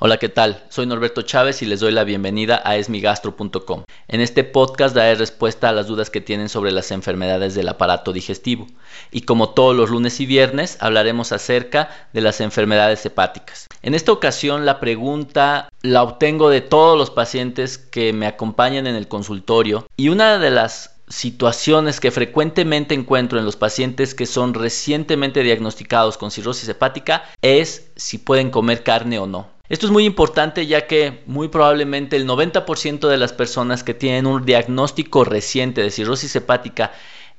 Hola, ¿qué tal? Soy Norberto Chávez y les doy la bienvenida a esmigastro.com. En este podcast daré respuesta a las dudas que tienen sobre las enfermedades del aparato digestivo. Y como todos los lunes y viernes, hablaremos acerca de las enfermedades hepáticas. En esta ocasión la pregunta la obtengo de todos los pacientes que me acompañan en el consultorio y una de las situaciones que frecuentemente encuentro en los pacientes que son recientemente diagnosticados con cirrosis hepática es si pueden comer carne o no. Esto es muy importante ya que muy probablemente el 90% de las personas que tienen un diagnóstico reciente de cirrosis hepática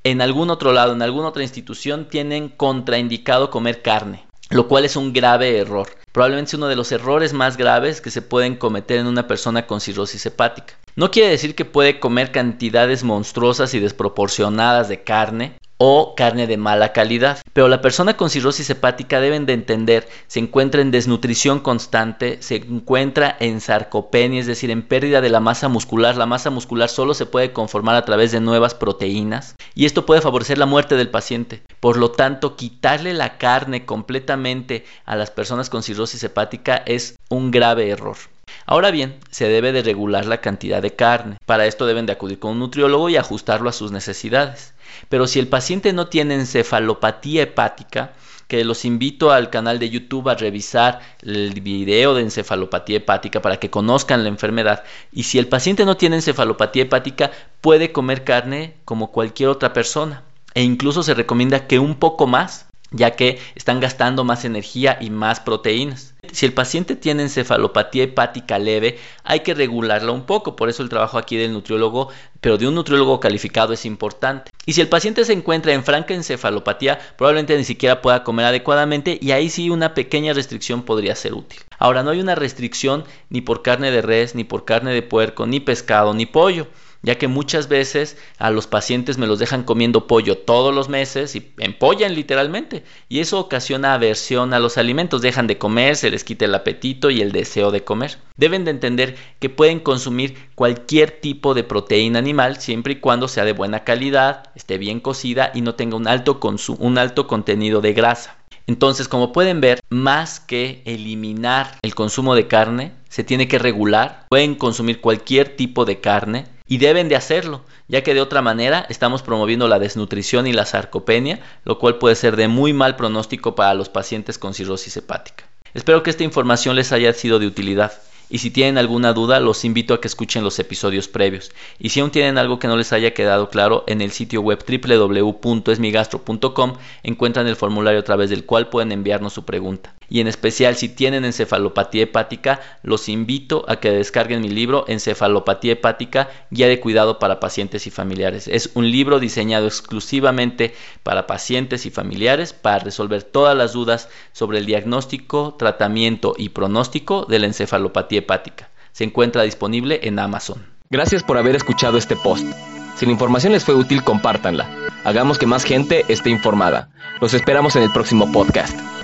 en algún otro lado, en alguna otra institución, tienen contraindicado comer carne, lo cual es un grave error. Probablemente es uno de los errores más graves que se pueden cometer en una persona con cirrosis hepática. No quiere decir que puede comer cantidades monstruosas y desproporcionadas de carne, o carne de mala calidad. Pero la persona con cirrosis hepática deben de entender, se encuentra en desnutrición constante, se encuentra en sarcopenia, es decir, en pérdida de la masa muscular. La masa muscular solo se puede conformar a través de nuevas proteínas y esto puede favorecer la muerte del paciente. Por lo tanto, quitarle la carne completamente a las personas con cirrosis hepática es un grave error. Ahora bien, se debe de regular la cantidad de carne. Para esto deben de acudir con un nutriólogo y ajustarlo a sus necesidades. Pero si el paciente no tiene encefalopatía hepática, que los invito al canal de YouTube a revisar el video de encefalopatía hepática para que conozcan la enfermedad. Y si el paciente no tiene encefalopatía hepática, puede comer carne como cualquier otra persona. E incluso se recomienda que un poco más ya que están gastando más energía y más proteínas. Si el paciente tiene encefalopatía hepática leve, hay que regularla un poco, por eso el trabajo aquí del nutriólogo, pero de un nutriólogo calificado es importante. Y si el paciente se encuentra en franca encefalopatía, probablemente ni siquiera pueda comer adecuadamente y ahí sí una pequeña restricción podría ser útil. Ahora, no hay una restricción ni por carne de res, ni por carne de puerco, ni pescado, ni pollo ya que muchas veces a los pacientes me los dejan comiendo pollo todos los meses y empollan literalmente y eso ocasiona aversión a los alimentos, dejan de comer, se les quita el apetito y el deseo de comer. Deben de entender que pueden consumir cualquier tipo de proteína animal siempre y cuando sea de buena calidad, esté bien cocida y no tenga un alto, un alto contenido de grasa. Entonces, como pueden ver, más que eliminar el consumo de carne, se tiene que regular. Pueden consumir cualquier tipo de carne, y deben de hacerlo, ya que de otra manera estamos promoviendo la desnutrición y la sarcopenia, lo cual puede ser de muy mal pronóstico para los pacientes con cirrosis hepática. Espero que esta información les haya sido de utilidad. Y si tienen alguna duda, los invito a que escuchen los episodios previos. Y si aún tienen algo que no les haya quedado claro, en el sitio web www.esmigastro.com encuentran el formulario a través del cual pueden enviarnos su pregunta y en especial si tienen encefalopatía hepática, los invito a que descarguen mi libro Encefalopatía hepática, guía de cuidado para pacientes y familiares. Es un libro diseñado exclusivamente para pacientes y familiares para resolver todas las dudas sobre el diagnóstico, tratamiento y pronóstico de la encefalopatía hepática. Se encuentra disponible en Amazon. Gracias por haber escuchado este post. Si la información les fue útil, compártanla. Hagamos que más gente esté informada. Los esperamos en el próximo podcast.